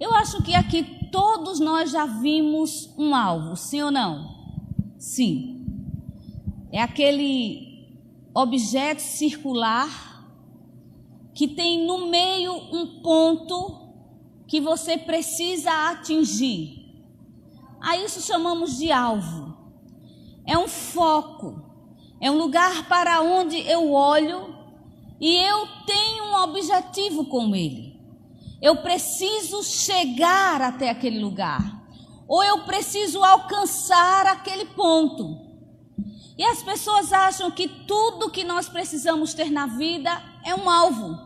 Eu acho que aqui todos nós já vimos um alvo, sim ou não? Sim. É aquele objeto circular que tem no meio um ponto que você precisa atingir. A isso chamamos de alvo. É um foco, é um lugar para onde eu olho e eu tenho um objetivo com ele. Eu preciso chegar até aquele lugar. Ou eu preciso alcançar aquele ponto. E as pessoas acham que tudo que nós precisamos ter na vida é um alvo.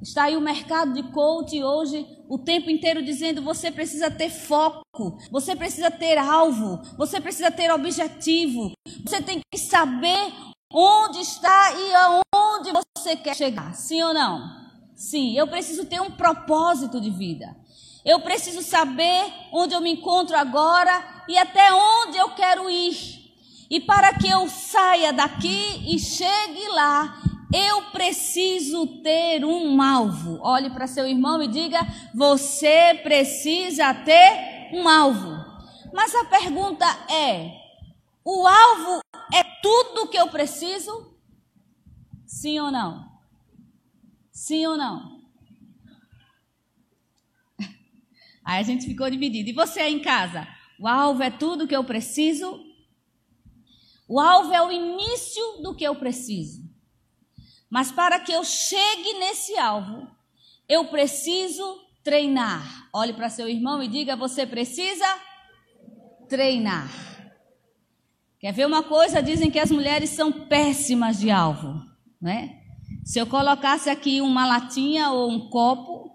Está aí o mercado de coach hoje o tempo inteiro dizendo você precisa ter foco, você precisa ter alvo, você precisa ter objetivo, você tem que saber onde está e aonde você quer chegar. Sim ou não? Sim, eu preciso ter um propósito de vida. Eu preciso saber onde eu me encontro agora e até onde eu quero ir. E para que eu saia daqui e chegue lá, eu preciso ter um alvo. Olhe para seu irmão e diga: você precisa ter um alvo. Mas a pergunta é: o alvo é tudo que eu preciso? Sim ou não? Sim ou não? Aí a gente ficou dividido. E você aí em casa? O alvo é tudo que eu preciso? O alvo é o início do que eu preciso. Mas para que eu chegue nesse alvo, eu preciso treinar. Olhe para seu irmão e diga: você precisa treinar. Quer ver uma coisa? Dizem que as mulheres são péssimas de alvo, né? Se eu colocasse aqui uma latinha ou um copo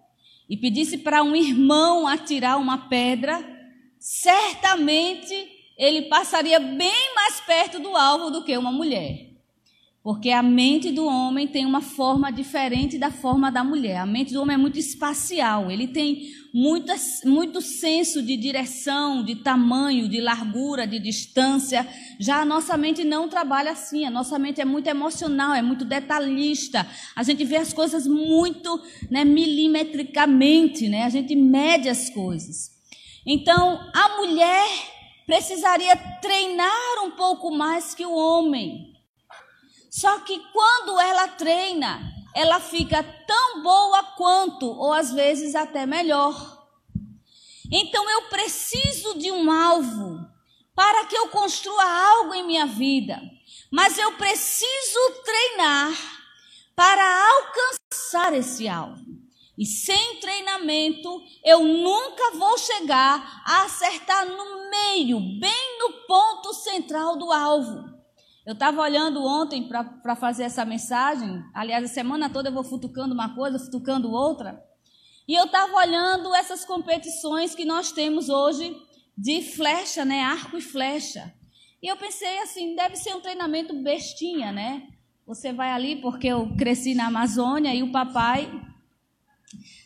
e pedisse para um irmão atirar uma pedra, certamente ele passaria bem mais perto do alvo do que uma mulher. Porque a mente do homem tem uma forma diferente da forma da mulher. A mente do homem é muito espacial, ele tem muito senso de direção, de tamanho, de largura, de distância. Já a nossa mente não trabalha assim. A nossa mente é muito emocional, é muito detalhista. A gente vê as coisas muito né, milimetricamente, né? a gente mede as coisas. Então, a mulher precisaria treinar um pouco mais que o homem. Só que quando ela treina, ela fica tão boa quanto, ou às vezes até melhor. Então eu preciso de um alvo para que eu construa algo em minha vida. Mas eu preciso treinar para alcançar esse alvo. E sem treinamento, eu nunca vou chegar a acertar no meio, bem no ponto central do alvo. Eu estava olhando ontem para fazer essa mensagem, aliás, a semana toda eu vou futucando uma coisa, futucando outra, e eu estava olhando essas competições que nós temos hoje de flecha, né, arco e flecha. E eu pensei assim, deve ser um treinamento bestinha, né? Você vai ali porque eu cresci na Amazônia e o papai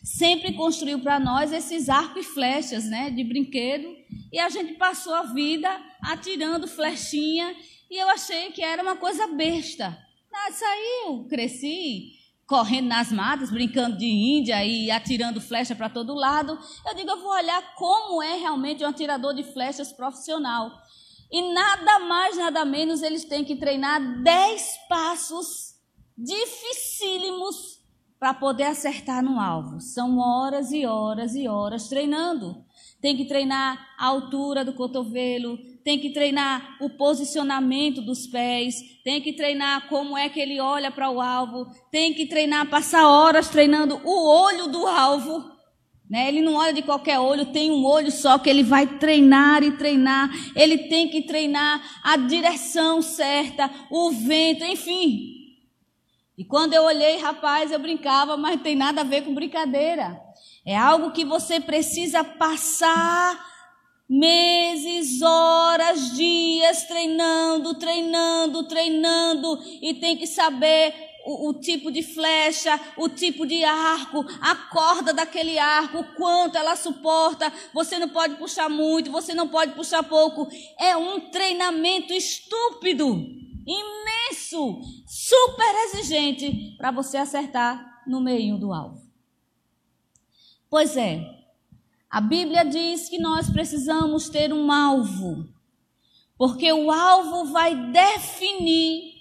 sempre construiu para nós esses arcos e flechas, né, de brinquedo, e a gente passou a vida atirando flechinha e eu achei que era uma coisa besta. Ah, saiu, cresci, correndo nas matas, brincando de índia e atirando flecha para todo lado. Eu digo, eu vou olhar como é realmente um atirador de flechas profissional. E nada mais, nada menos, eles têm que treinar dez passos dificílimos para poder acertar no alvo. São horas e horas e horas treinando. Tem que treinar a altura do cotovelo, tem que treinar o posicionamento dos pés, tem que treinar como é que ele olha para o alvo, tem que treinar, passar horas treinando o olho do alvo. Né? Ele não olha de qualquer olho, tem um olho só que ele vai treinar e treinar. Ele tem que treinar a direção certa, o vento, enfim. E quando eu olhei, rapaz, eu brincava, mas não tem nada a ver com brincadeira. É algo que você precisa passar meses, horas, dias treinando, treinando, treinando e tem que saber o, o, tipo de flecha, o tipo de arco, a corda daquele arco, quanto ela suporta. Você não pode puxar muito, você não pode puxar pouco. É um treinamento estúpido, imenso, super exigente para você acertar no meio do alvo. Pois é, A Bíblia diz que nós precisamos ter um alvo, porque o alvo vai definir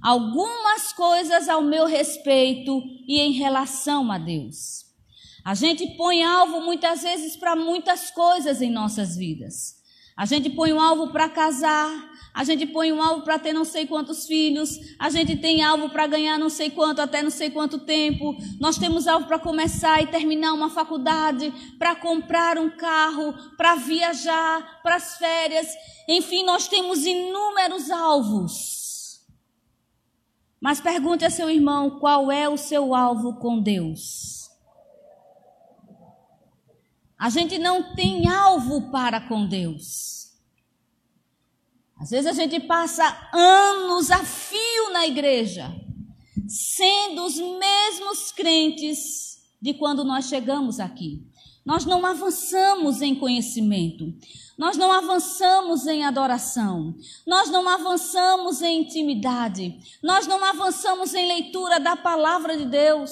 algumas coisas ao meu respeito e em relação a Deus. A gente põe alvo muitas vezes para muitas coisas em nossas vidas. A gente põe um alvo para casar, a gente põe um alvo para ter não sei quantos filhos, a gente tem alvo para ganhar não sei quanto, até não sei quanto tempo. Nós temos alvo para começar e terminar uma faculdade, para comprar um carro, para viajar, para as férias. Enfim, nós temos inúmeros alvos. Mas pergunte a seu irmão qual é o seu alvo com Deus. A gente não tem alvo para com Deus. Às vezes a gente passa anos a fio na igreja, sendo os mesmos crentes de quando nós chegamos aqui. Nós não avançamos em conhecimento, nós não avançamos em adoração, nós não avançamos em intimidade, nós não avançamos em leitura da palavra de Deus,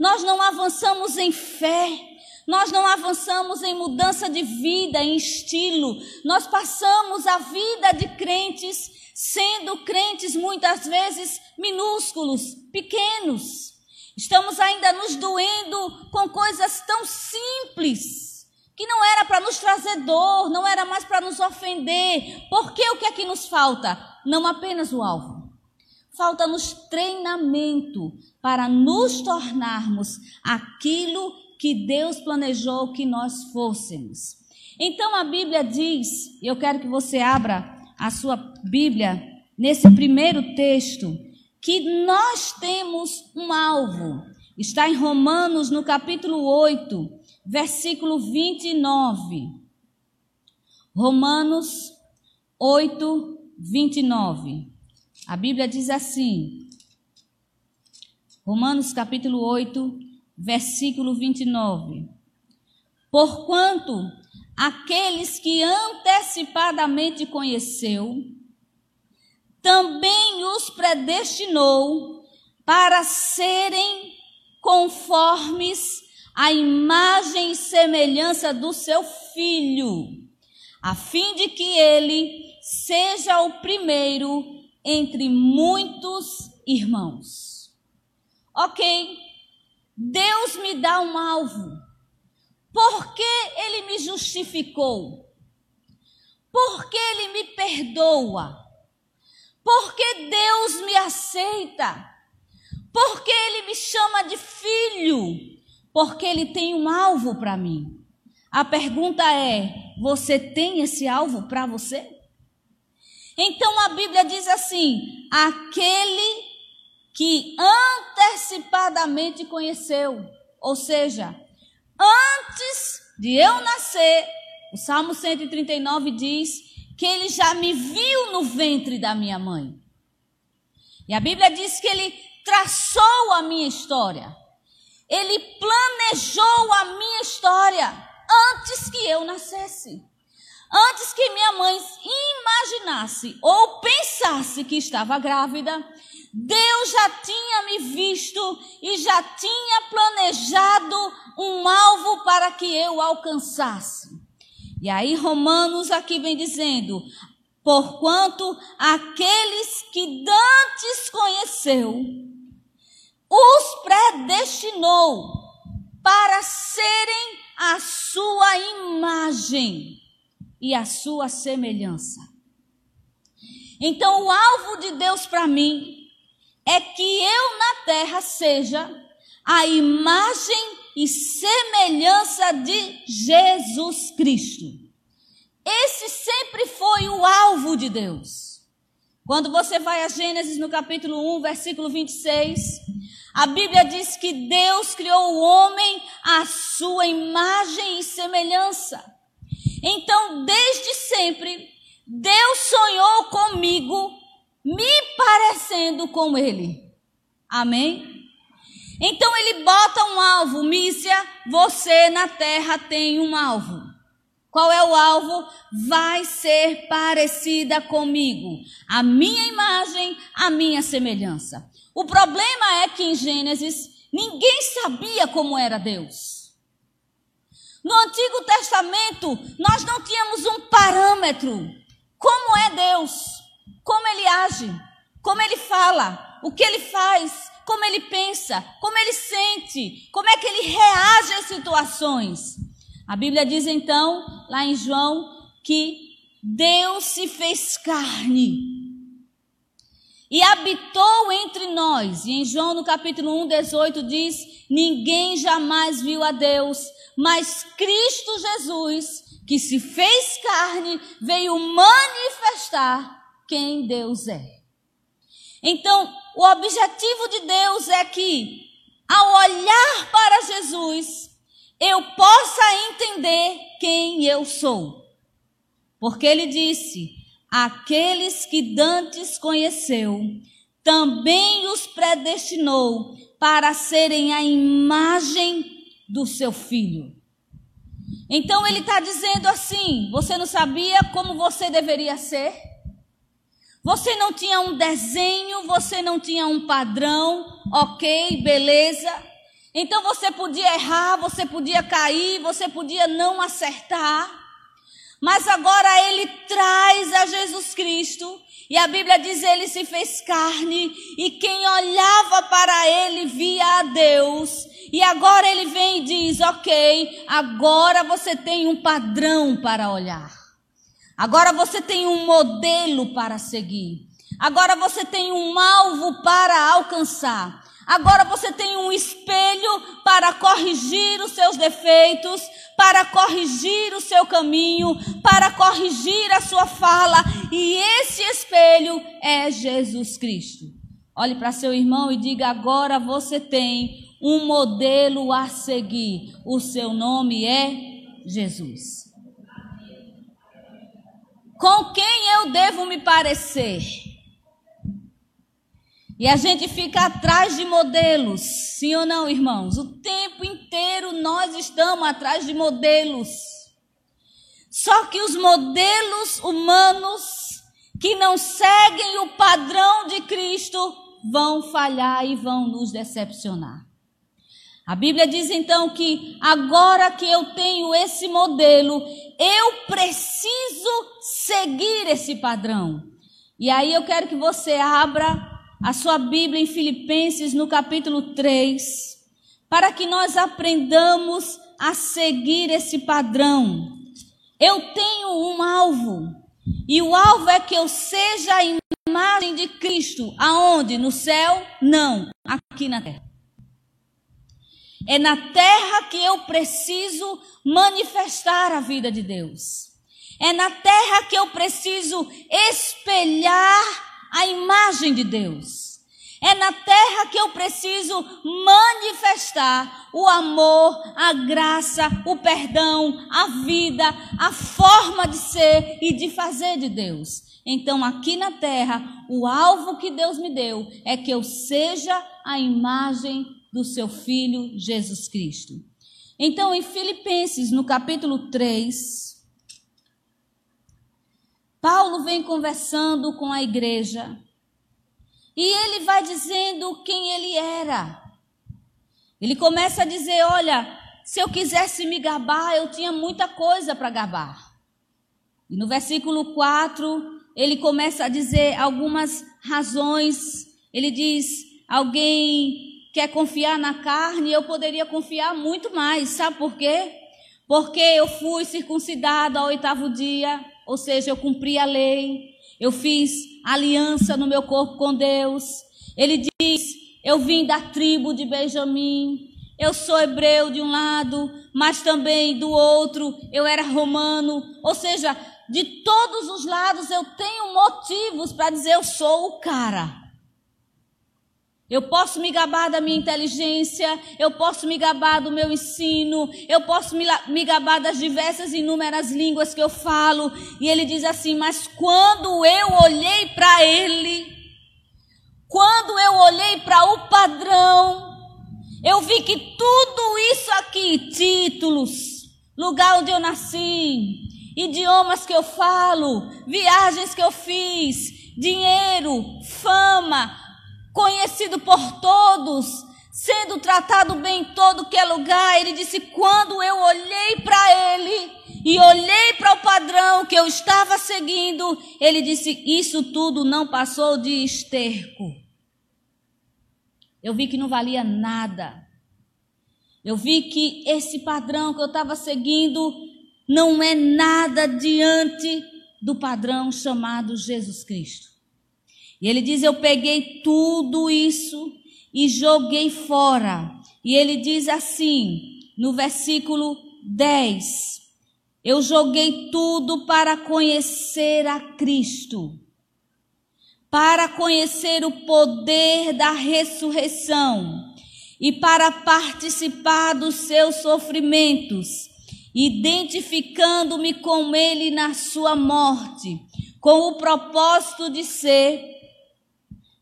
nós não avançamos em fé. Nós não avançamos em mudança de vida, em estilo. Nós passamos a vida de crentes sendo crentes muitas vezes minúsculos, pequenos. Estamos ainda nos doendo com coisas tão simples que não era para nos trazer dor, não era mais para nos ofender. Porque o que é que nos falta? Não apenas o alvo. Falta-nos treinamento para nos tornarmos aquilo que Deus planejou que nós fôssemos. Então a Bíblia diz, eu quero que você abra a sua Bíblia nesse primeiro texto, que nós temos um alvo. Está em Romanos, no capítulo 8, versículo 29. Romanos 8, 29. A Bíblia diz assim. Romanos capítulo 8, versículo 29. Porquanto aqueles que antecipadamente conheceu, também os predestinou para serem conformes à imagem e semelhança do seu filho, a fim de que ele seja o primeiro entre muitos irmãos. Ok, Deus me dá um alvo. Porque Ele me justificou? Porque Ele me perdoa? Porque Deus me aceita? Porque Ele me chama de filho? Porque Ele tem um alvo para mim. A pergunta é: você tem esse alvo para você? Então a Bíblia diz assim: aquele que antecipadamente conheceu. Ou seja, antes de eu nascer, o Salmo 139 diz que ele já me viu no ventre da minha mãe. E a Bíblia diz que ele traçou a minha história. Ele planejou a minha história antes que eu nascesse. Antes que minha mãe imaginasse ou pensasse que estava grávida, Deus já tinha me visto e já tinha planejado um alvo para que eu alcançasse. E aí Romanos aqui vem dizendo: porquanto aqueles que dantes conheceu, os predestinou para serem a sua imagem e a sua semelhança. Então, o alvo de Deus para mim é que eu na terra seja a imagem e semelhança de Jesus Cristo. Esse sempre foi o alvo de Deus. Quando você vai a Gênesis no capítulo 1, versículo 26, a Bíblia diz que Deus criou o homem à sua imagem e semelhança. Então, desde sempre, Deus sonhou comigo me parecendo com ele. Amém? Então ele bota um alvo, Mícia, você na terra tem um alvo. Qual é o alvo? Vai ser parecida comigo. A minha imagem, a minha semelhança. O problema é que em Gênesis ninguém sabia como era Deus. No Antigo Testamento, nós não tínhamos um parâmetro. Como é Deus? Como ele age? Como ele fala? O que ele faz? Como ele pensa? Como ele sente? Como é que ele reage às situações? A Bíblia diz então, lá em João, que Deus se fez carne e habitou entre nós. E em João, no capítulo 1, 18, diz: Ninguém jamais viu a Deus, mas Cristo Jesus, que se fez carne, veio manifestar quem Deus é. Então, o objetivo de Deus é que, ao olhar para Jesus, eu possa entender quem eu sou. Porque ele disse: aqueles que dantes conheceu, também os predestinou para serem a imagem do seu filho. Então ele está dizendo assim: você não sabia como você deveria ser? Você não tinha um desenho, você não tinha um padrão, ok, beleza. Então você podia errar, você podia cair, você podia não acertar. Mas agora ele traz a Jesus Cristo, e a Bíblia diz: ele se fez carne, e quem olhava para ele via a Deus. E agora ele vem e diz: ok, agora você tem um padrão para olhar. Agora você tem um modelo para seguir. Agora você tem um alvo para alcançar. Agora você tem um espelho para corrigir os seus defeitos, para corrigir o seu caminho, para corrigir a sua fala, e esse espelho é Jesus Cristo. Olhe para seu irmão e diga: agora você tem um modelo a seguir. O seu nome é Jesus. Com quem eu devo me parecer? E a gente fica atrás de modelos, sim ou não, irmãos? O tempo inteiro nós estamos atrás de modelos. Só que os modelos humanos que não seguem o padrão de Cristo vão falhar e vão nos decepcionar. A Bíblia diz então que agora que eu tenho esse modelo, eu preciso seguir esse padrão. E aí eu quero que você abra a sua Bíblia em Filipenses no capítulo 3, para que nós aprendamos a seguir esse padrão. Eu tenho um alvo, e o alvo é que eu seja a imagem de Cristo. Aonde? No céu? Não, aqui na terra. É na terra que eu preciso manifestar a vida de Deus. É na terra que eu preciso espelhar a imagem de Deus. É na terra que eu preciso manifestar o amor, a graça, o perdão, a vida, a forma de ser e de fazer de Deus. Então, aqui na terra, o alvo que Deus me deu é que eu seja a imagem do seu filho Jesus Cristo. Então, em Filipenses, no capítulo 3, Paulo vem conversando com a igreja e ele vai dizendo quem ele era. Ele começa a dizer: Olha, se eu quisesse me gabar, eu tinha muita coisa para gabar. E no versículo 4, ele começa a dizer algumas razões. Ele diz: Alguém quer confiar na carne, eu poderia confiar muito mais. Sabe por quê? Porque eu fui circuncidado ao oitavo dia ou seja, eu cumpri a lei, eu fiz aliança no meu corpo com Deus. Ele diz: Eu vim da tribo de Benjamim, eu sou hebreu de um lado, mas também do outro, eu era romano. Ou seja, de todos os lados eu tenho motivos para dizer: Eu sou o cara. Eu posso me gabar da minha inteligência, eu posso me gabar do meu ensino, eu posso me, me gabar das diversas e inúmeras línguas que eu falo. E ele diz assim: Mas quando eu olhei para ele, quando eu olhei para o padrão, eu vi que tudo isso aqui títulos, lugar onde eu nasci, idiomas que eu falo, viagens que eu fiz, dinheiro, fama, conhecido por todos, sendo tratado bem em todo que é lugar. Ele disse: quando eu olhei para ele e olhei para o padrão que eu estava seguindo, ele disse: isso tudo não passou de esterco. Eu vi que não valia nada. Eu vi que esse padrão que eu estava seguindo não é nada diante do padrão chamado Jesus Cristo. E ele diz: Eu peguei tudo isso e joguei fora. E ele diz assim, no versículo 10: Eu joguei tudo para conhecer a Cristo, para conhecer o poder da ressurreição e para participar dos seus sofrimentos, identificando-me com ele na sua morte, com o propósito de ser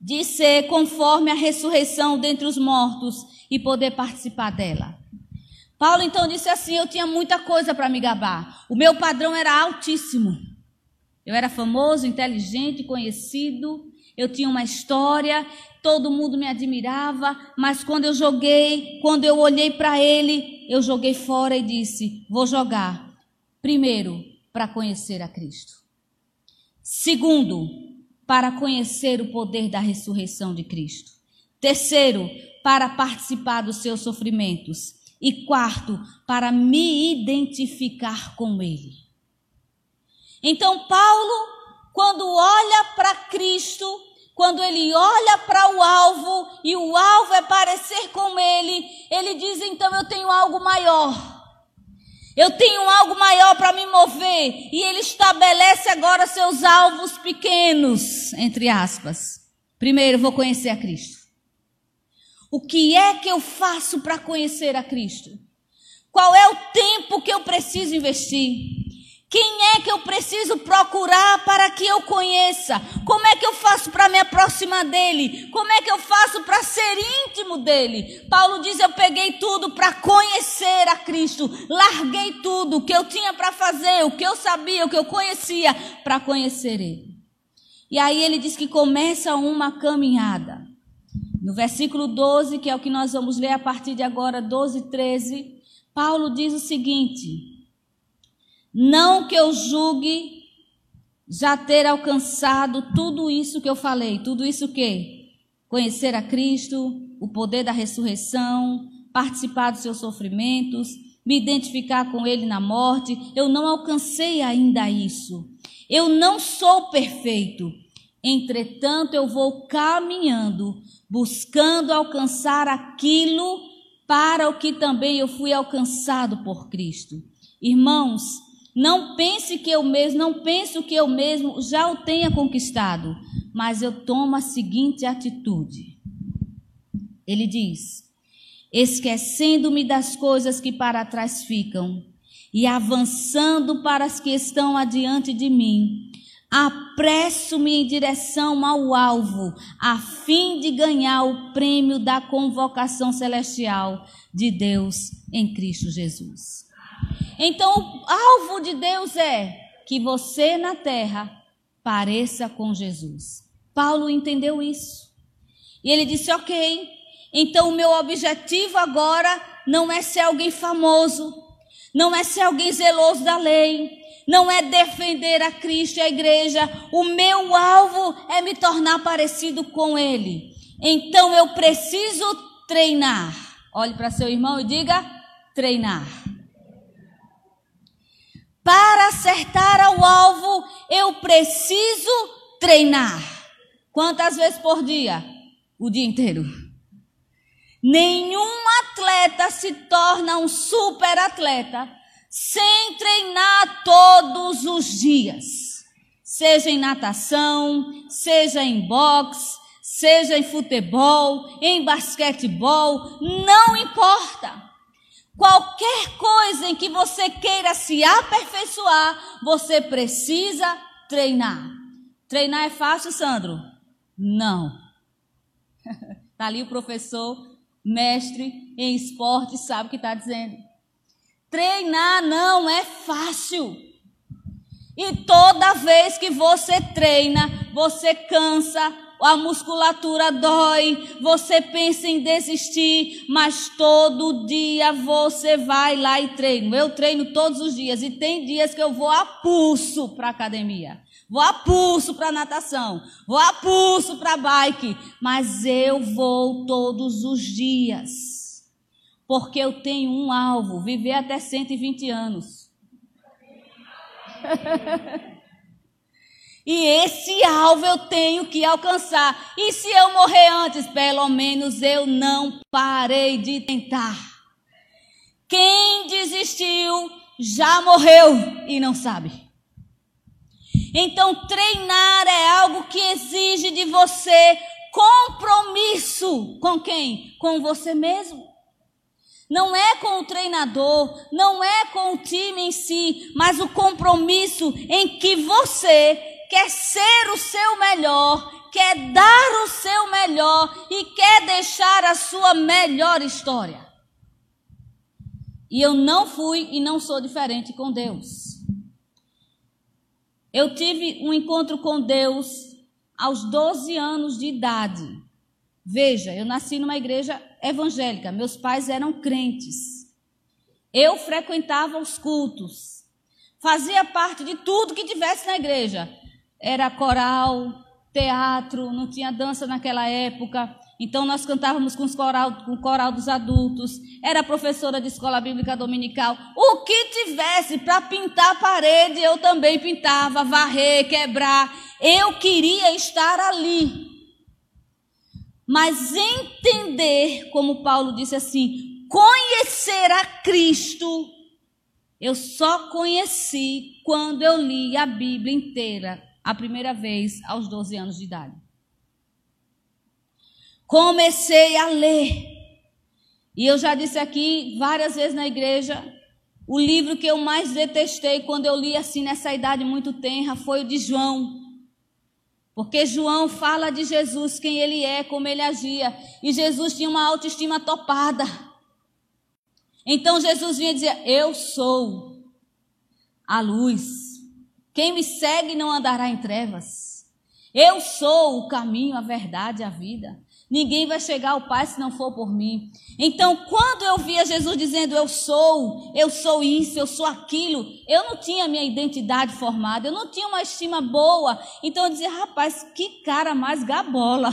de ser conforme a ressurreição dentre os mortos e poder participar dela. Paulo então disse assim: Eu tinha muita coisa para me gabar. O meu padrão era altíssimo. Eu era famoso, inteligente, conhecido. Eu tinha uma história. Todo mundo me admirava. Mas quando eu joguei, quando eu olhei para ele, eu joguei fora e disse: Vou jogar. Primeiro, para conhecer a Cristo. Segundo, para conhecer o poder da ressurreição de Cristo. Terceiro, para participar dos seus sofrimentos. E quarto, para me identificar com Ele. Então, Paulo, quando olha para Cristo, quando ele olha para o alvo e o alvo é parecer com Ele, ele diz: então eu tenho algo maior. Eu tenho algo maior para me mover. E ele estabelece agora seus alvos pequenos, entre aspas. Primeiro, vou conhecer a Cristo. O que é que eu faço para conhecer a Cristo? Qual é o tempo que eu preciso investir? Quem é que eu preciso procurar para que eu conheça? Como é que eu faço para me aproximar dele? Como é que eu faço para ser íntimo dele? Paulo diz: Eu peguei tudo para conhecer a Cristo, larguei tudo o que eu tinha para fazer, o que eu sabia, o que eu conhecia, para conhecer ele. E aí ele diz que começa uma caminhada. No versículo 12, que é o que nós vamos ler a partir de agora, 12 e 13, Paulo diz o seguinte. Não que eu julgue já ter alcançado tudo isso que eu falei, tudo isso que conhecer a Cristo, o poder da ressurreição, participar dos seus sofrimentos, me identificar com ele na morte, eu não alcancei ainda isso. Eu não sou perfeito. Entretanto, eu vou caminhando, buscando alcançar aquilo para o que também eu fui alcançado por Cristo. Irmãos, não pense que eu mesmo, não penso que eu mesmo já o tenha conquistado, mas eu tomo a seguinte atitude. Ele diz: esquecendo-me das coisas que para trás ficam e avançando para as que estão adiante de mim, apresso-me em direção ao alvo, a fim de ganhar o prêmio da convocação celestial de Deus em Cristo Jesus. Então, o alvo de Deus é que você na terra pareça com Jesus. Paulo entendeu isso. E ele disse: Ok, então o meu objetivo agora não é ser alguém famoso, não é ser alguém zeloso da lei, não é defender a Cristo e a igreja. O meu alvo é me tornar parecido com Ele. Então eu preciso treinar. Olhe para seu irmão e diga: treinar. Para acertar ao alvo, eu preciso treinar. Quantas vezes por dia? O dia inteiro. Nenhum atleta se torna um super atleta sem treinar todos os dias. Seja em natação, seja em boxe, seja em futebol, em basquetebol, não importa. Qualquer coisa em que você queira se aperfeiçoar, você precisa treinar. Treinar é fácil, Sandro? Não. Está ali o professor, mestre em esporte, sabe o que está dizendo. Treinar não é fácil. E toda vez que você treina, você cansa, a musculatura dói, você pensa em desistir, mas todo dia você vai lá e treina. Eu treino todos os dias e tem dias que eu vou a pulso para academia. Vou a pulso para natação, vou a pulso para bike, mas eu vou todos os dias. Porque eu tenho um alvo, viver até 120 anos. E esse alvo eu tenho que alcançar. E se eu morrer antes, pelo menos eu não parei de tentar. Quem desistiu já morreu e não sabe. Então, treinar é algo que exige de você compromisso. Com quem? Com você mesmo. Não é com o treinador, não é com o time em si, mas o compromisso em que você quer ser o seu melhor, quer dar o seu melhor e quer deixar a sua melhor história. E eu não fui e não sou diferente com Deus. Eu tive um encontro com Deus aos 12 anos de idade. Veja, eu nasci numa igreja evangélica, meus pais eram crentes. Eu frequentava os cultos, fazia parte de tudo que tivesse na igreja era coral, teatro, não tinha dança naquela época. Então nós cantávamos com, coral, com o coral dos adultos. Era professora de escola bíblica dominical. O que tivesse para pintar a parede, eu também pintava, varrer, quebrar. Eu queria estar ali. Mas entender, como Paulo disse assim, conhecer a Cristo, eu só conheci quando eu li a Bíblia inteira a primeira vez aos 12 anos de idade. Comecei a ler. E eu já disse aqui várias vezes na igreja, o livro que eu mais detestei quando eu li assim nessa idade muito tenra foi o de João. Porque João fala de Jesus, quem ele é, como ele agia. E Jesus tinha uma autoestima topada. Então Jesus vinha dizer: Eu sou a luz. Quem me segue não andará em trevas. Eu sou o caminho, a verdade, a vida. Ninguém vai chegar ao Pai se não for por mim. Então, quando eu via Jesus dizendo eu sou, eu sou isso, eu sou aquilo, eu não tinha minha identidade formada, eu não tinha uma estima boa. Então eu dizia, rapaz, que cara mais gabola.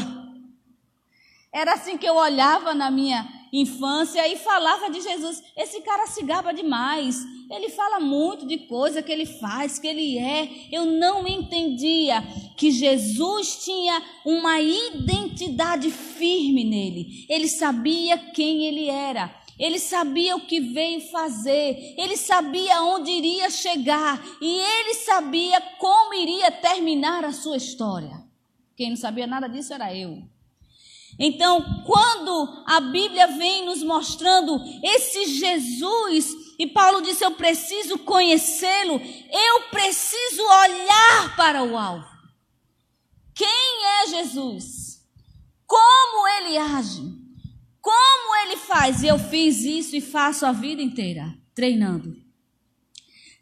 Era assim que eu olhava na minha infância e falava de Jesus. Esse cara se gaba demais. Ele fala muito de coisa que ele faz, que ele é. Eu não entendia que Jesus tinha uma identidade firme nele. Ele sabia quem ele era. Ele sabia o que veio fazer, ele sabia onde iria chegar e ele sabia como iria terminar a sua história. Quem não sabia nada disso era eu. Então, quando a Bíblia vem nos mostrando esse Jesus, e Paulo disse: Eu preciso conhecê-lo, eu preciso olhar para o alvo. Quem é Jesus? Como ele age? Como ele faz? Eu fiz isso e faço a vida inteira, treinando.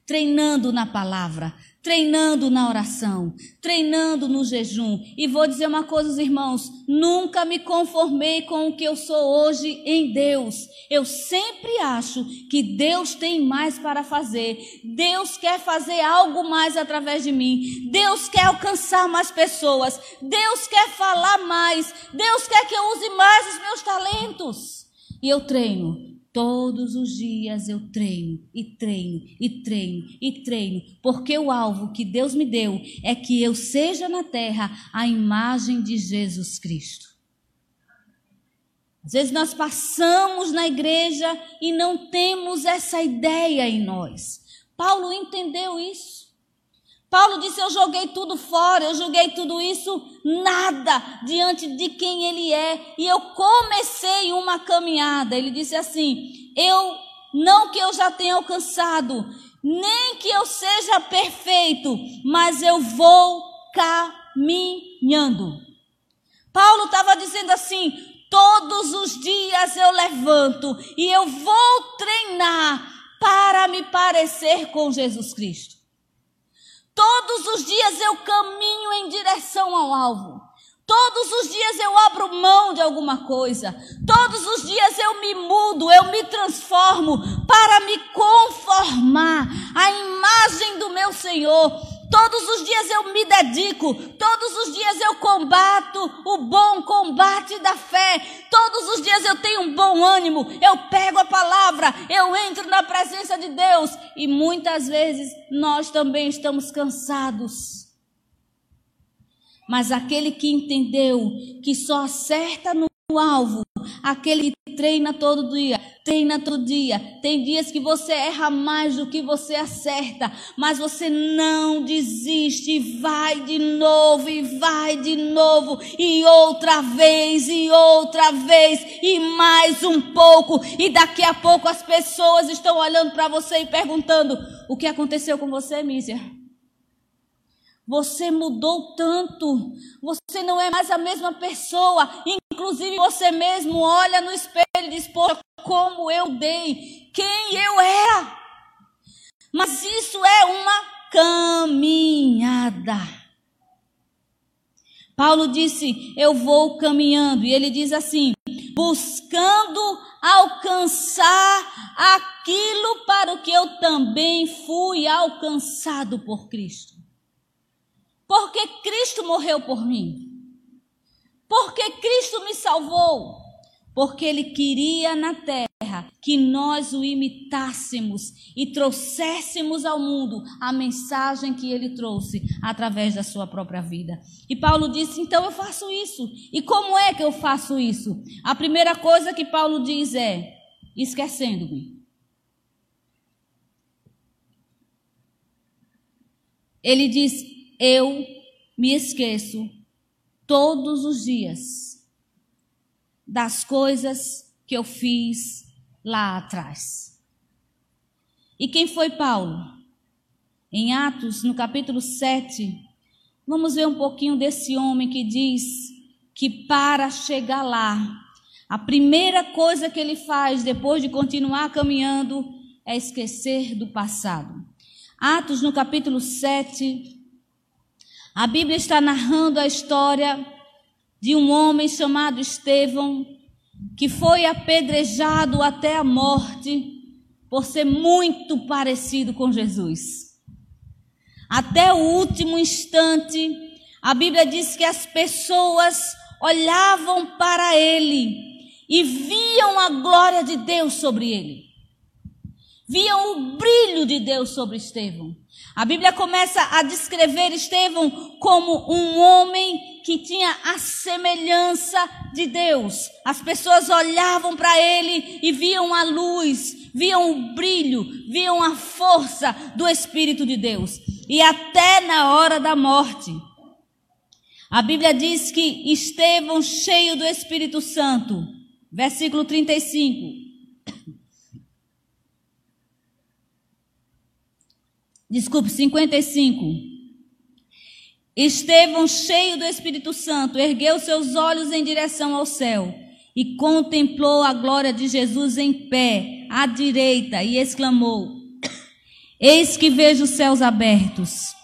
Treinando na palavra, treinando na oração, treinando no jejum. E vou dizer uma coisa, irmãos: nunca me conformei com o que eu sou hoje em Deus. Eu sempre acho que Deus tem mais para fazer. Deus quer fazer algo mais através de mim. Deus quer alcançar mais pessoas. Deus quer falar mais. Deus quer que eu use mais os meus talentos. E eu treino Todos os dias eu treino e treino e treino e treino, porque o alvo que Deus me deu é que eu seja na terra a imagem de Jesus Cristo. Às vezes nós passamos na igreja e não temos essa ideia em nós. Paulo entendeu isso. Paulo disse: Eu joguei tudo fora, eu joguei tudo isso, nada diante de quem ele é. E eu comecei uma caminhada. Ele disse assim: Eu, não que eu já tenha alcançado, nem que eu seja perfeito, mas eu vou caminhando. Paulo estava dizendo assim: Todos os dias eu levanto e eu vou treinar para me parecer com Jesus Cristo. Todos os dias eu caminho em direção ao alvo. Todos os dias eu abro mão de alguma coisa. Todos os dias eu me mudo, eu me transformo para me conformar à imagem do meu Senhor. Todos os dias eu me dedico, todos os dias eu combato o bom combate da fé. Todos os dias eu tenho um bom ânimo, eu pego a palavra, eu entro na presença de Deus. E muitas vezes nós também estamos cansados. Mas aquele que entendeu que só acerta no alvo, aquele que treina todo dia, treina todo dia. Tem dias que você erra mais do que você acerta, mas você não desiste, vai de novo e vai de novo e outra vez e outra vez e mais um pouco e daqui a pouco as pessoas estão olhando para você e perguntando: "O que aconteceu com você, Mísia?" Você mudou tanto. Você não é mais a mesma pessoa. Inclusive você mesmo olha no espelho e diz: Poxa, como eu dei, quem eu era. Mas isso é uma caminhada. Paulo disse: Eu vou caminhando. E ele diz assim: buscando alcançar aquilo para o que eu também fui alcançado por Cristo. Porque Cristo morreu por mim. Porque Cristo me salvou. Porque Ele queria na terra que nós o imitássemos e trouxéssemos ao mundo a mensagem que Ele trouxe através da sua própria vida. E Paulo disse: então eu faço isso. E como é que eu faço isso? A primeira coisa que Paulo diz é: esquecendo-me. Ele diz: eu me esqueço todos os dias das coisas que eu fiz lá atrás. E quem foi Paulo? Em Atos, no capítulo 7, vamos ver um pouquinho desse homem que diz que para chegar lá, a primeira coisa que ele faz depois de continuar caminhando é esquecer do passado. Atos, no capítulo 7, a Bíblia está narrando a história de um homem chamado Estevão, que foi apedrejado até a morte por ser muito parecido com Jesus. Até o último instante, a Bíblia diz que as pessoas olhavam para ele e viam a glória de Deus sobre ele. Viam o brilho de Deus sobre Estevão. A Bíblia começa a descrever Estevão como um homem que tinha a semelhança de Deus. As pessoas olhavam para ele e viam a luz, viam o brilho, viam a força do Espírito de Deus. E até na hora da morte, a Bíblia diz que Estevão, cheio do Espírito Santo, versículo 35, Desculpe, 55. Estevão, cheio do Espírito Santo, ergueu seus olhos em direção ao céu e contemplou a glória de Jesus em pé, à direita, e exclamou: Eis que vejo os céus abertos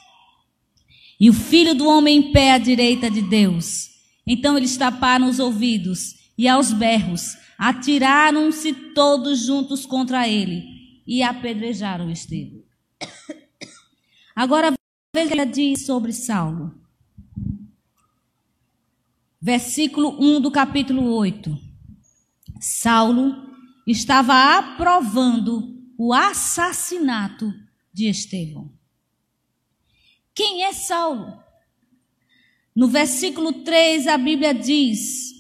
e o filho do homem em pé à direita de Deus. Então eles taparam os ouvidos e aos berros atiraram-se todos juntos contra ele e apedrejaram Estevão. Agora veja o que ela diz sobre Saulo. Versículo 1 do capítulo 8. Saulo estava aprovando o assassinato de Estevão. Quem é Saulo? No versículo 3 a Bíblia diz: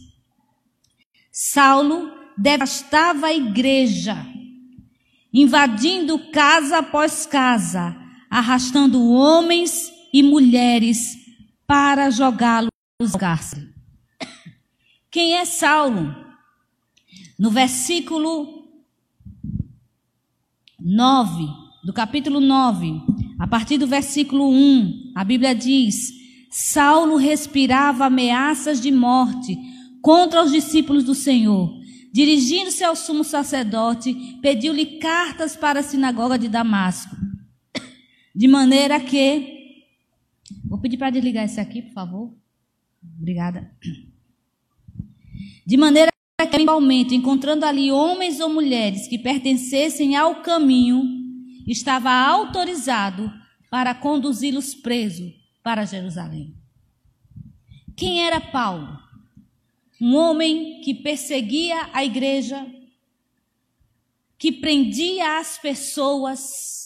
Saulo devastava a igreja, invadindo casa após casa, arrastando homens e mulheres para jogá-los no cárcere. Quem é Saulo? No versículo 9, do capítulo 9, a partir do versículo 1, a Bíblia diz: Saulo respirava ameaças de morte contra os discípulos do Senhor. Dirigindo-se ao sumo sacerdote, pediu-lhe cartas para a sinagoga de Damasco de maneira que. Vou pedir para desligar esse aqui, por favor. Obrigada. De maneira que, eventualmente, encontrando ali homens ou mulheres que pertencessem ao caminho, estava autorizado para conduzi-los presos para Jerusalém. Quem era Paulo? Um homem que perseguia a igreja, que prendia as pessoas,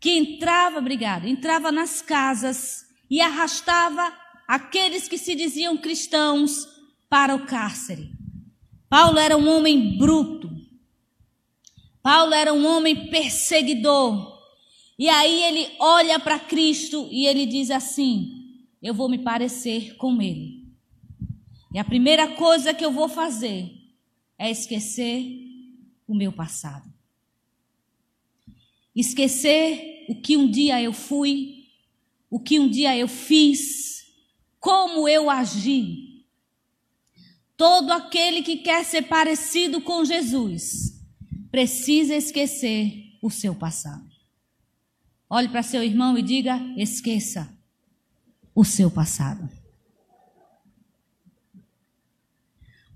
que entrava, obrigado, entrava nas casas e arrastava aqueles que se diziam cristãos para o cárcere. Paulo era um homem bruto. Paulo era um homem perseguidor. E aí ele olha para Cristo e ele diz assim: Eu vou me parecer com ele. E a primeira coisa que eu vou fazer é esquecer o meu passado. Esquecer o que um dia eu fui, o que um dia eu fiz, como eu agi. Todo aquele que quer ser parecido com Jesus precisa esquecer o seu passado. Olhe para seu irmão e diga: esqueça o seu passado.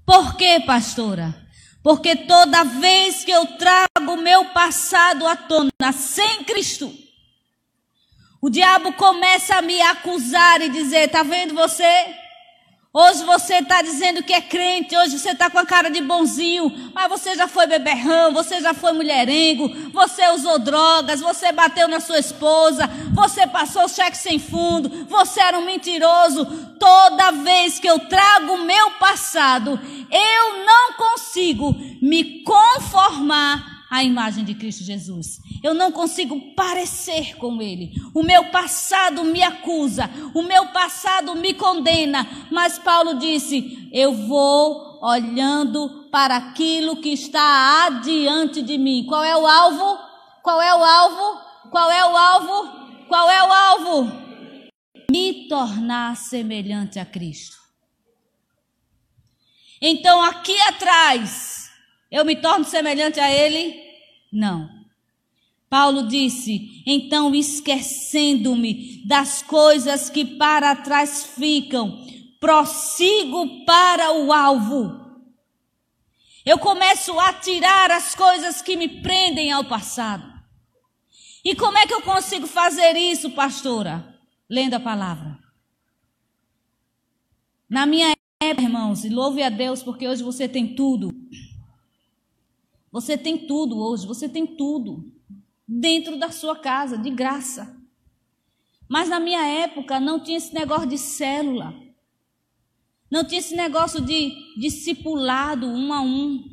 Por quê, pastora? Porque toda vez que eu trago meu passado à tona sem Cristo, o diabo começa a me acusar e dizer: tá vendo você? Hoje você está dizendo que é crente, hoje você está com a cara de bonzinho, mas você já foi beberrão, você já foi mulherengo, você usou drogas, você bateu na sua esposa, você passou cheque sem fundo, você era um mentiroso. Toda vez que eu trago o meu passado, eu não consigo me conformar à imagem de Cristo Jesus eu não consigo parecer com Ele. O meu passado me acusa, o meu passado me condena, mas Paulo disse: eu vou olhando para aquilo que está adiante de mim. Qual é o alvo? Qual é o alvo? Qual é o alvo? Qual é o alvo? Me tornar semelhante a Cristo. Então aqui atrás, eu me torno semelhante a Ele? Não. Paulo disse: então esquecendo-me das coisas que para trás ficam, prossigo para o alvo. Eu começo a tirar as coisas que me prendem ao passado. E como é que eu consigo fazer isso, pastora? Lendo a palavra. Na minha época, irmãos, e louve a Deus porque hoje você tem tudo. Você tem tudo hoje, você tem tudo dentro da sua casa, de graça. Mas na minha época não tinha esse negócio de célula. Não tinha esse negócio de discipulado um a um.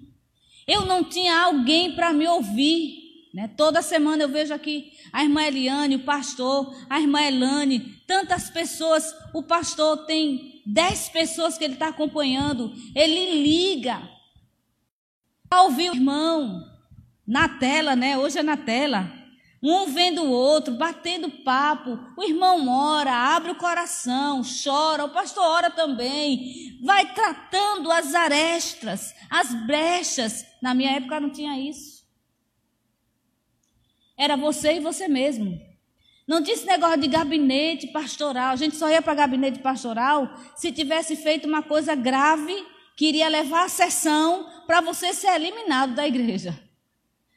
Eu não tinha alguém para me ouvir. Né? Toda semana eu vejo aqui a irmã Eliane, o pastor, a irmã Elane, tantas pessoas. O pastor tem dez pessoas que ele está acompanhando. Ele liga ouvir o irmão na tela, né? Hoje é na tela. Um vendo o outro, batendo papo. O irmão ora, abre o coração, chora. O pastor ora também. Vai tratando as arestas, as brechas. Na minha época não tinha isso. Era você e você mesmo. Não tinha esse negócio de gabinete pastoral. A gente só ia para gabinete pastoral se tivesse feito uma coisa grave que iria levar a sessão para você ser eliminado da igreja.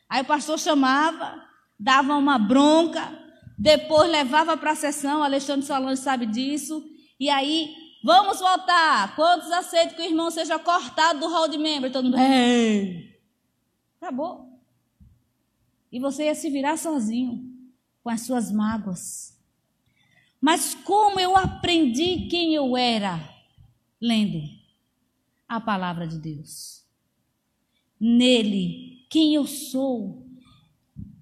Aí o pastor chamava, dava uma bronca, depois levava para a sessão, Alexandre Solange sabe disso, e aí, vamos voltar. Quantos aceitam que o irmão seja cortado do hall de membro? Todo mundo, Ei! Acabou. E você ia se virar sozinho, com as suas mágoas. Mas como eu aprendi quem eu era? Lendo a palavra de Deus. Nele quem eu sou,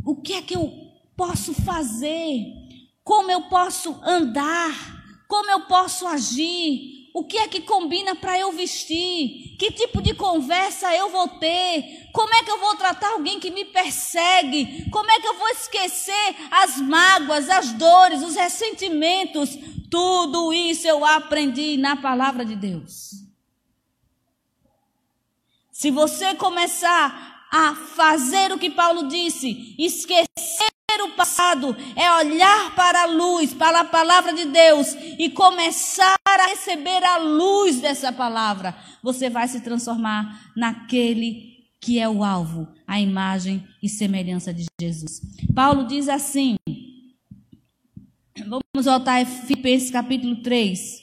o que é que eu posso fazer, como eu posso andar, como eu posso agir, o que é que combina para eu vestir, que tipo de conversa eu vou ter, como é que eu vou tratar alguém que me persegue, como é que eu vou esquecer as mágoas, as dores, os ressentimentos, tudo isso eu aprendi na palavra de Deus. Se você começar a fazer o que Paulo disse, esquecer o passado, é olhar para a luz, para a palavra de Deus e começar a receber a luz dessa palavra, você vai se transformar naquele que é o alvo, a imagem e semelhança de Jesus. Paulo diz assim, vamos voltar a Filipenses capítulo 3.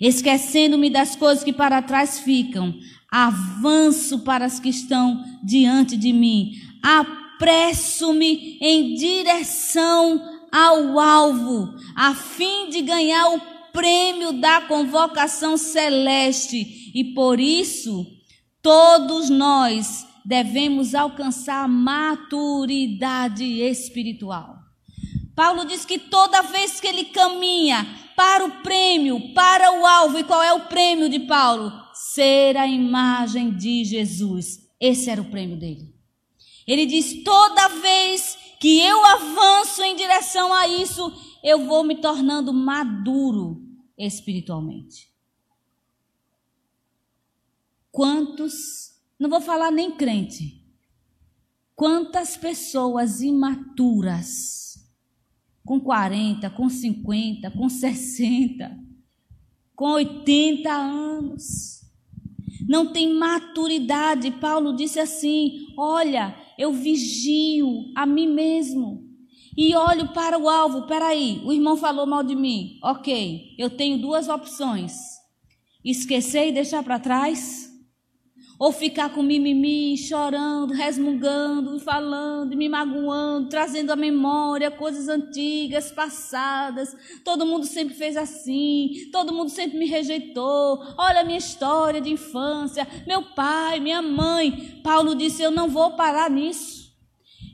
Esquecendo-me das coisas que para trás ficam, avanço para as que estão diante de mim, apresso-me em direção ao alvo, a fim de ganhar o prêmio da convocação celeste, e por isso Todos nós devemos alcançar maturidade espiritual. Paulo diz que toda vez que ele caminha para o prêmio, para o alvo, e qual é o prêmio de Paulo? Ser a imagem de Jesus. Esse era o prêmio dele. Ele diz: toda vez que eu avanço em direção a isso, eu vou me tornando maduro espiritualmente. Quantos, não vou falar nem crente, quantas pessoas imaturas, com 40, com 50, com 60, com 80 anos, não tem maturidade. Paulo disse assim: Olha, eu vigio a mim mesmo e olho para o alvo. Peraí, o irmão falou mal de mim. Ok, eu tenho duas opções: esquecer e deixar para trás ou ficar com mimimi, chorando, resmungando, falando, me magoando, trazendo à memória coisas antigas, passadas. Todo mundo sempre fez assim, todo mundo sempre me rejeitou. Olha a minha história de infância, meu pai, minha mãe. Paulo disse: Eu não vou parar nisso.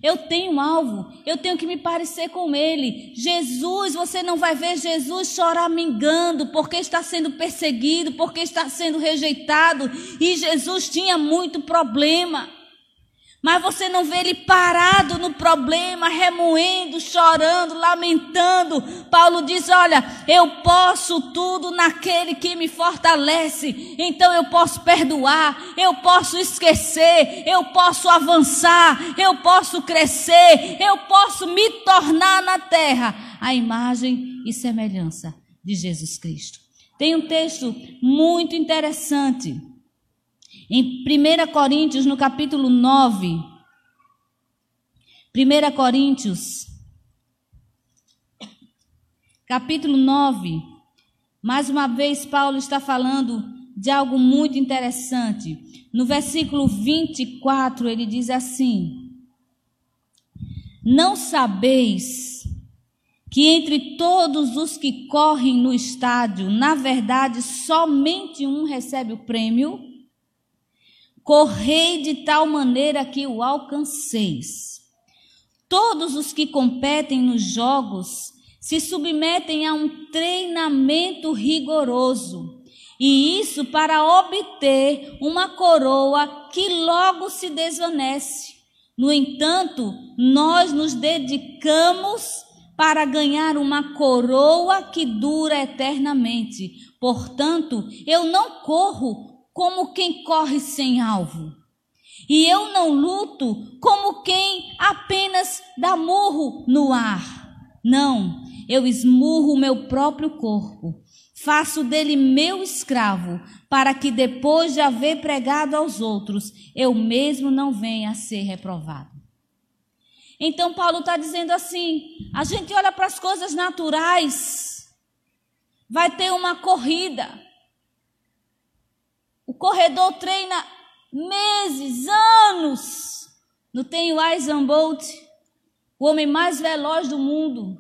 Eu tenho um alvo, eu tenho que me parecer com ele. Jesus, você não vai ver Jesus choramingando porque está sendo perseguido, porque está sendo rejeitado. E Jesus tinha muito problema. Mas você não vê ele parado no problema, remoendo, chorando, lamentando. Paulo diz: Olha, eu posso tudo naquele que me fortalece. Então eu posso perdoar, eu posso esquecer, eu posso avançar, eu posso crescer, eu posso me tornar na terra a imagem e semelhança de Jesus Cristo. Tem um texto muito interessante em 1 Coríntios, no capítulo 9. 1 Coríntios, capítulo 9. Mais uma vez, Paulo está falando de algo muito interessante. No versículo 24, ele diz assim: Não sabeis que entre todos os que correm no estádio, na verdade, somente um recebe o prêmio? Correi de tal maneira que o alcanceis. Todos os que competem nos jogos se submetem a um treinamento rigoroso, e isso para obter uma coroa que logo se desvanece. No entanto, nós nos dedicamos para ganhar uma coroa que dura eternamente. Portanto, eu não corro como quem corre sem alvo. E eu não luto como quem apenas dá murro no ar. Não, eu esmurro o meu próprio corpo. Faço dele meu escravo, para que depois de haver pregado aos outros, eu mesmo não venha a ser reprovado. Então, Paulo está dizendo assim: a gente olha para as coisas naturais, vai ter uma corrida, corredor treina meses, anos. Não tem o Isan Bolt, o homem mais veloz do mundo,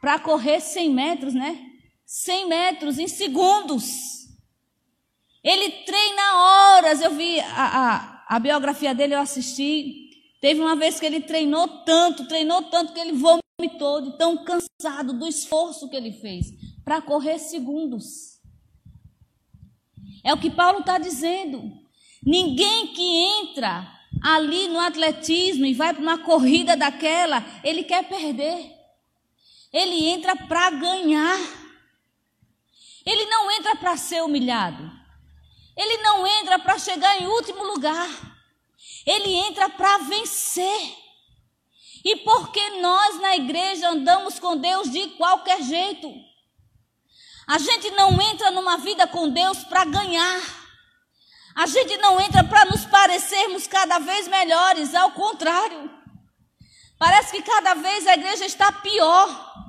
para correr 100 metros, né? 100 metros em segundos. Ele treina horas. Eu vi a, a, a biografia dele, eu assisti. Teve uma vez que ele treinou tanto, treinou tanto que ele vomitou de tão cansado do esforço que ele fez para correr segundos. É o que Paulo está dizendo. Ninguém que entra ali no atletismo e vai para uma corrida daquela, ele quer perder. Ele entra para ganhar. Ele não entra para ser humilhado. Ele não entra para chegar em último lugar. Ele entra para vencer. E porque nós na igreja andamos com Deus de qualquer jeito. A gente não entra numa vida com Deus para ganhar. A gente não entra para nos parecermos cada vez melhores, ao contrário. Parece que cada vez a igreja está pior.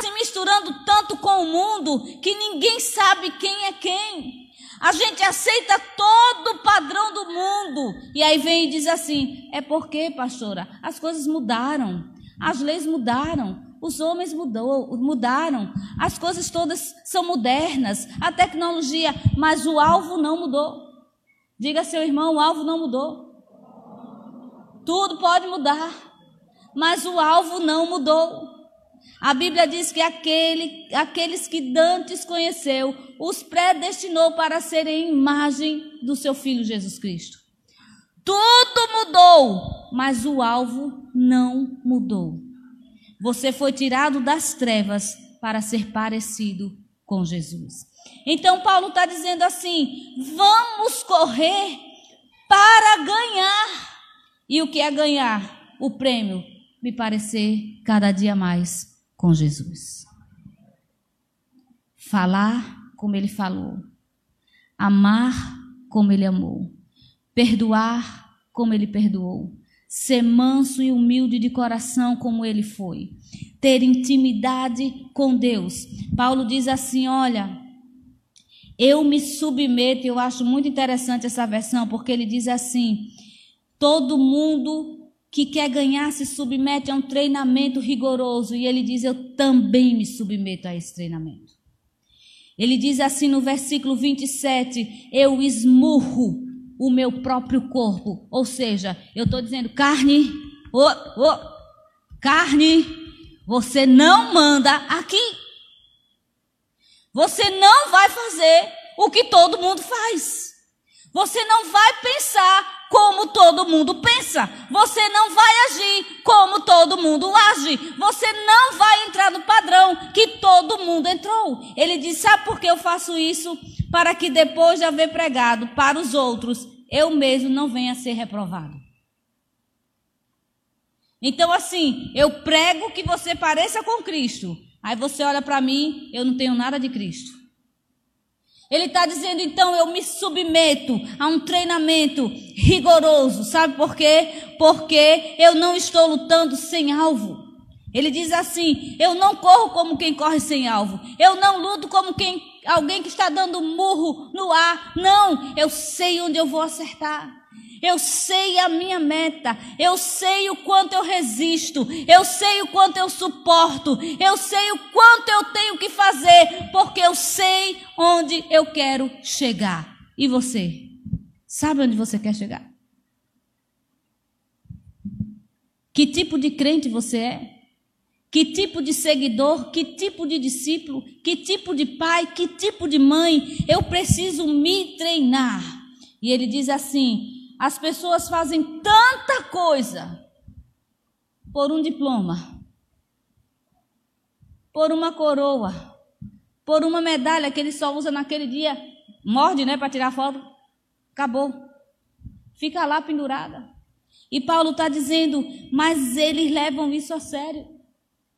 Se misturando tanto com o mundo que ninguém sabe quem é quem. A gente aceita todo o padrão do mundo. E aí vem e diz assim: é porque, pastora, as coisas mudaram. As leis mudaram. Os homens mudou, mudaram. As coisas todas são modernas. A tecnologia, mas o alvo não mudou. Diga seu irmão: o alvo não mudou. Tudo pode mudar mas o alvo não mudou. A Bíblia diz que aquele, aqueles que Dantes conheceu, os predestinou para serem imagem do seu filho Jesus Cristo. Tudo mudou, mas o alvo não mudou. Você foi tirado das trevas para ser parecido com Jesus. Então, Paulo está dizendo assim: vamos correr para ganhar. E o que é ganhar? O prêmio me parecer cada dia mais com Jesus. Falar como ele falou, amar como ele amou, perdoar como ele perdoou, ser manso e humilde de coração como ele foi, ter intimidade com Deus. Paulo diz assim: olha. Eu me submeto, eu acho muito interessante essa versão, porque ele diz assim: todo mundo que quer ganhar se submete a um treinamento rigoroso e ele diz: Eu também me submeto a esse treinamento. Ele diz assim no versículo 27: Eu esmurro o meu próprio corpo. Ou seja, eu estou dizendo: carne, oh, oh, carne, você não manda aqui. Você não vai fazer o que todo mundo faz. Você não vai pensar como todo mundo pensa. Você não vai agir como todo mundo age. Você não vai entrar no padrão que todo mundo entrou. Ele diz: Sabe por que eu faço isso? Para que depois de haver pregado para os outros, eu mesmo não venha a ser reprovado. Então, assim, eu prego que você pareça com Cristo. Aí você olha para mim, eu não tenho nada de Cristo. Ele está dizendo, então, eu me submeto a um treinamento rigoroso. Sabe por quê? Porque eu não estou lutando sem alvo. Ele diz assim: eu não corro como quem corre sem alvo. Eu não luto como quem, alguém que está dando murro no ar. Não, eu sei onde eu vou acertar. Eu sei a minha meta, eu sei o quanto eu resisto, eu sei o quanto eu suporto, eu sei o quanto eu tenho que fazer, porque eu sei onde eu quero chegar. E você? Sabe onde você quer chegar? Que tipo de crente você é? Que tipo de seguidor, que tipo de discípulo, que tipo de pai, que tipo de mãe eu preciso me treinar? E ele diz assim: as pessoas fazem tanta coisa por um diploma, por uma coroa, por uma medalha que ele só usa naquele dia, morde, né, para tirar foto. Acabou. Fica lá pendurada. E Paulo está dizendo, mas eles levam isso a sério.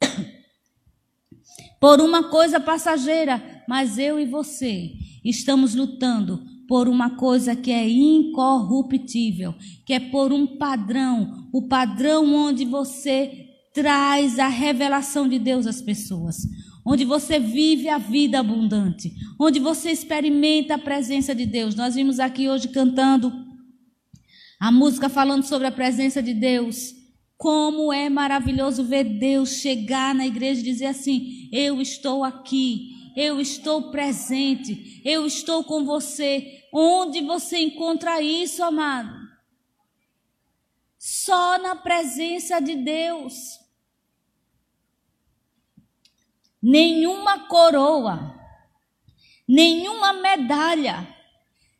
Por uma coisa passageira, mas eu e você estamos lutando por uma coisa que é incorruptível, que é por um padrão, o padrão onde você traz a revelação de Deus às pessoas, onde você vive a vida abundante, onde você experimenta a presença de Deus. Nós vimos aqui hoje cantando a música falando sobre a presença de Deus. Como é maravilhoso ver Deus chegar na igreja e dizer assim: Eu estou aqui, eu estou presente, eu estou com você. Onde você encontra isso, amado? Só na presença de Deus. Nenhuma coroa, nenhuma medalha,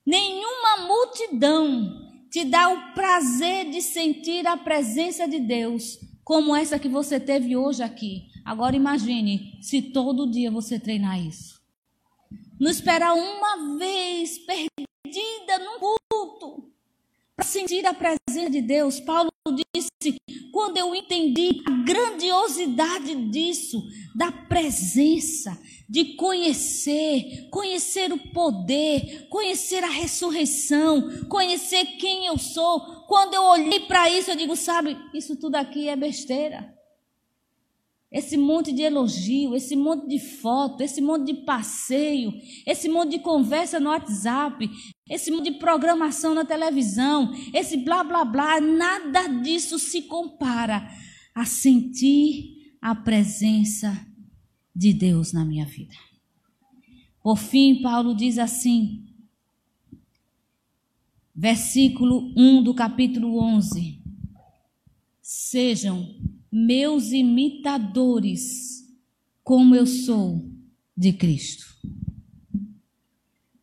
nenhuma multidão te dá o prazer de sentir a presença de Deus, como essa que você teve hoje aqui. Agora imagine se todo dia você treinar isso não esperar uma vez perdida num culto para sentir a presença de Deus. Paulo disse: quando eu entendi a grandiosidade disso, da presença, de conhecer, conhecer o poder, conhecer a ressurreição, conhecer quem eu sou. Quando eu olhei para isso, eu digo: sabe, isso tudo aqui é besteira. Esse monte de elogio, esse monte de foto, esse monte de passeio, esse monte de conversa no WhatsApp, esse monte de programação na televisão, esse blá blá blá, nada disso se compara a sentir a presença de Deus na minha vida. Por fim, Paulo diz assim, versículo 1 do capítulo 11: Sejam meus imitadores, como eu sou de Cristo.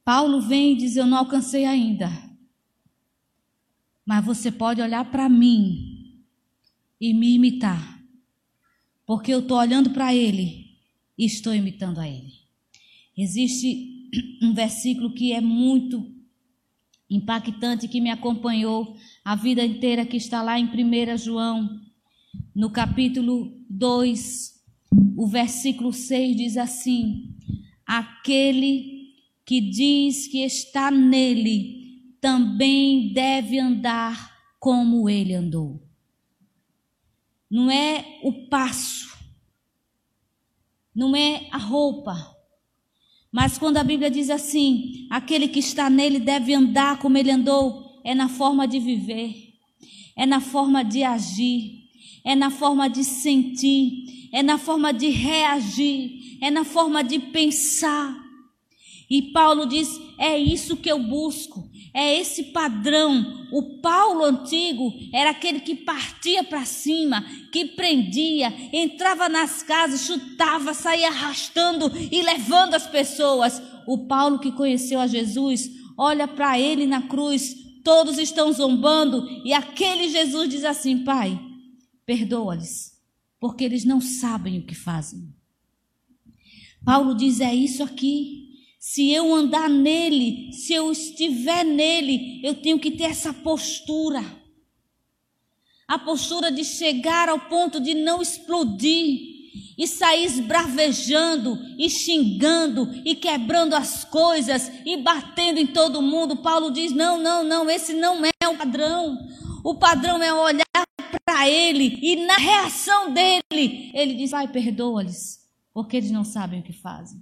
Paulo vem e diz: Eu não alcancei ainda. Mas você pode olhar para mim e me imitar. Porque eu estou olhando para ele e estou imitando a ele. Existe um versículo que é muito impactante, que me acompanhou a vida inteira, que está lá em 1 João no capítulo 2, o versículo 6 diz assim: Aquele que diz que está nele também deve andar como ele andou. Não é o passo, não é a roupa, mas quando a Bíblia diz assim: aquele que está nele deve andar como ele andou, é na forma de viver, é na forma de agir, é na forma de sentir, é na forma de reagir, é na forma de pensar. E Paulo diz: é isso que eu busco, é esse padrão. O Paulo antigo era aquele que partia para cima, que prendia, entrava nas casas, chutava, saía arrastando e levando as pessoas. O Paulo que conheceu a Jesus, olha para ele na cruz, todos estão zombando, e aquele Jesus diz assim: Pai, perdoa-lhes, porque eles não sabem o que fazem. Paulo diz: é isso aqui. Se eu andar nele, se eu estiver nele, eu tenho que ter essa postura. A postura de chegar ao ponto de não explodir e sair esbravejando e xingando e quebrando as coisas e batendo em todo mundo. Paulo diz: não, não, não, esse não é o padrão. O padrão é olhar para ele e na reação dele, ele diz: Pai, perdoa-lhes, porque eles não sabem o que fazem.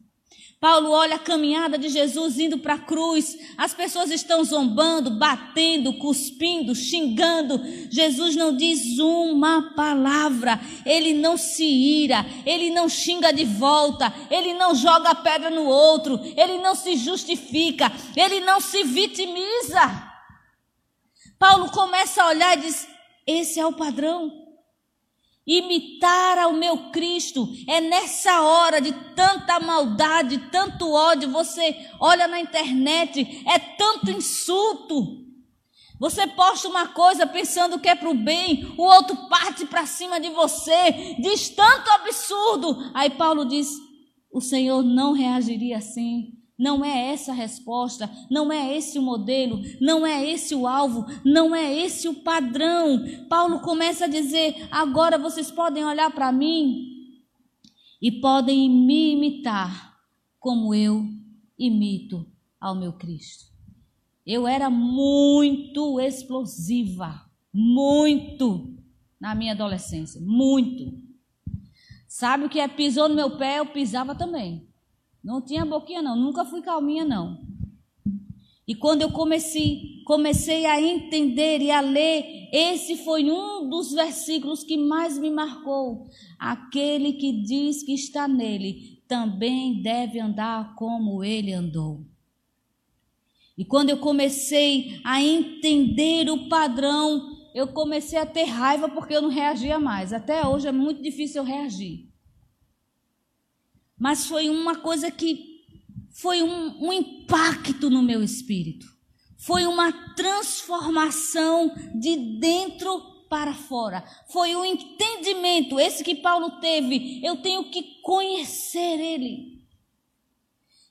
Paulo olha a caminhada de Jesus indo para a cruz, as pessoas estão zombando, batendo, cuspindo, xingando. Jesus não diz uma palavra, ele não se ira, ele não xinga de volta, ele não joga a pedra no outro, ele não se justifica, ele não se vitimiza. Paulo começa a olhar e diz: esse é o padrão. Imitar ao meu Cristo é nessa hora de tanta maldade, tanto ódio. Você olha na internet, é tanto insulto. Você posta uma coisa pensando que é para o bem, o outro parte para cima de você, diz tanto absurdo. Aí Paulo diz: o Senhor não reagiria assim. Não é essa a resposta, não é esse o modelo, não é esse o alvo, não é esse o padrão. Paulo começa a dizer: agora vocês podem olhar para mim e podem me imitar como eu imito ao meu Cristo. Eu era muito explosiva, muito na minha adolescência, muito. Sabe o que é pisou no meu pé? Eu pisava também. Não tinha boquinha, não. Nunca fui calminha, não. E quando eu comecei, comecei a entender e a ler, esse foi um dos versículos que mais me marcou. Aquele que diz que está nele também deve andar como ele andou. E quando eu comecei a entender o padrão, eu comecei a ter raiva porque eu não reagia mais. Até hoje é muito difícil eu reagir. Mas foi uma coisa que foi um, um impacto no meu espírito. Foi uma transformação de dentro para fora. Foi o um entendimento, esse que Paulo teve. Eu tenho que conhecer Ele.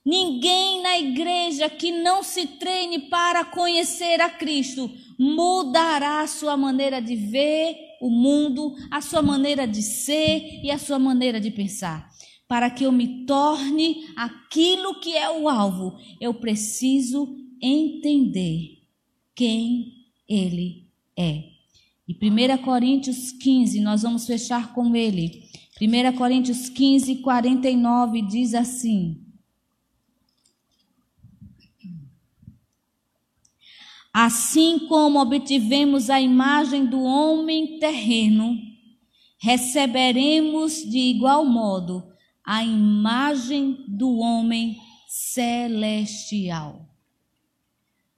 Ninguém na igreja que não se treine para conhecer a Cristo mudará a sua maneira de ver o mundo, a sua maneira de ser e a sua maneira de pensar. Para que eu me torne aquilo que é o alvo, eu preciso entender quem Ele é. E 1 Coríntios 15, nós vamos fechar com ele. 1 Coríntios 15, 49 diz assim: Assim como obtivemos a imagem do homem terreno, receberemos de igual modo a imagem do homem celestial.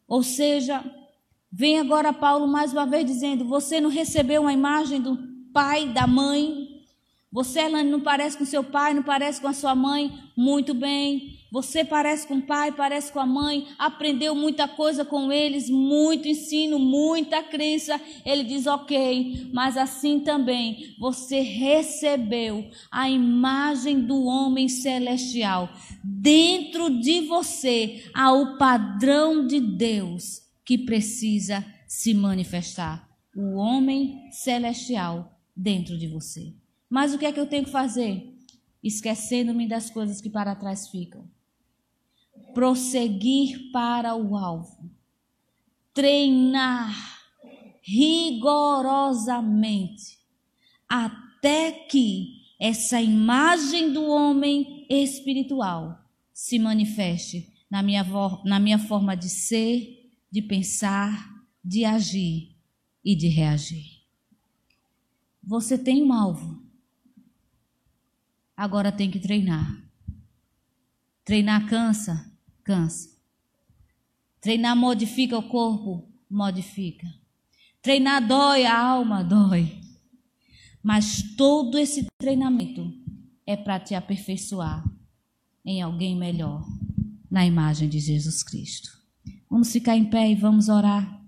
Ou seja, vem agora Paulo mais uma vez dizendo: você não recebeu uma imagem do pai, da mãe, você, Elane, não parece com seu pai, não parece com a sua mãe? Muito bem. Você parece com o pai, parece com a mãe, aprendeu muita coisa com eles, muito ensino, muita crença. Ele diz: ok, mas assim também você recebeu a imagem do homem celestial. Dentro de você há o padrão de Deus que precisa se manifestar. O homem celestial dentro de você. Mas o que é que eu tenho que fazer? Esquecendo-me das coisas que para trás ficam prosseguir para o alvo, treinar rigorosamente até que essa imagem do homem espiritual se manifeste na minha, na minha forma de ser, de pensar, de agir e de reagir. Você tem um alvo. Agora tem que treinar. Treinar cansa? cansa. Treinar modifica o corpo, modifica. Treinar dói, a alma dói. Mas todo esse treinamento é para te aperfeiçoar em alguém melhor, na imagem de Jesus Cristo. Vamos ficar em pé e vamos orar.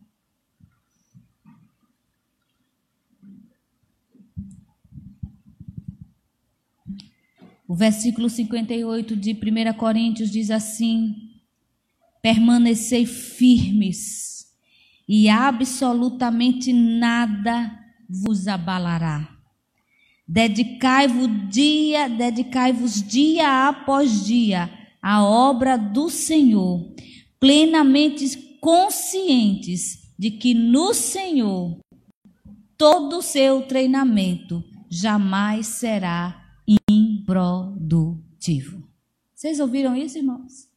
O versículo 58 de 1 Coríntios diz assim: permanecei firmes e absolutamente nada vos abalará. Dedicai-vos dia, dedicai-vos dia após dia à obra do Senhor, plenamente conscientes de que no Senhor todo o seu treinamento jamais será improdutivo. Vocês ouviram isso, irmãos?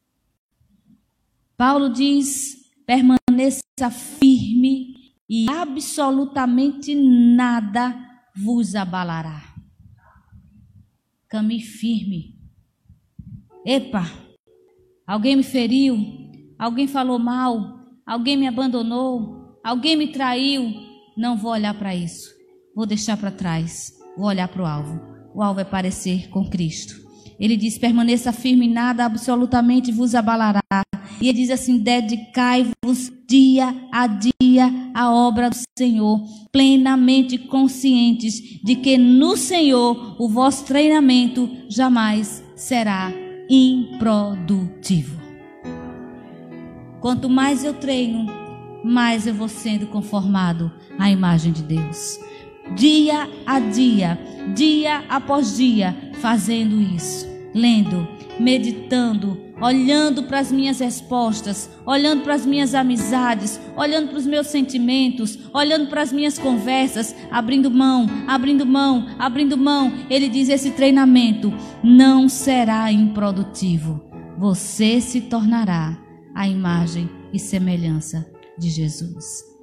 Paulo diz: permaneça firme e absolutamente nada vos abalará. Caminhe firme. Epa, alguém me feriu, alguém falou mal, alguém me abandonou, alguém me traiu. Não vou olhar para isso. Vou deixar para trás. Vou olhar para o alvo. O alvo é parecer com Cristo. Ele diz: permaneça firme, nada absolutamente vos abalará. E ele diz assim: dedicai-vos dia a dia à obra do Senhor, plenamente conscientes de que no Senhor o vosso treinamento jamais será improdutivo. Quanto mais eu treino, mais eu vou sendo conformado à imagem de Deus. Dia a dia, dia após dia, fazendo isso lendo, meditando, olhando para as minhas respostas, olhando para as minhas amizades, olhando para os meus sentimentos, olhando para as minhas conversas, abrindo mão, abrindo mão, abrindo mão. Ele diz: esse treinamento não será improdutivo. Você se tornará a imagem e semelhança de Jesus.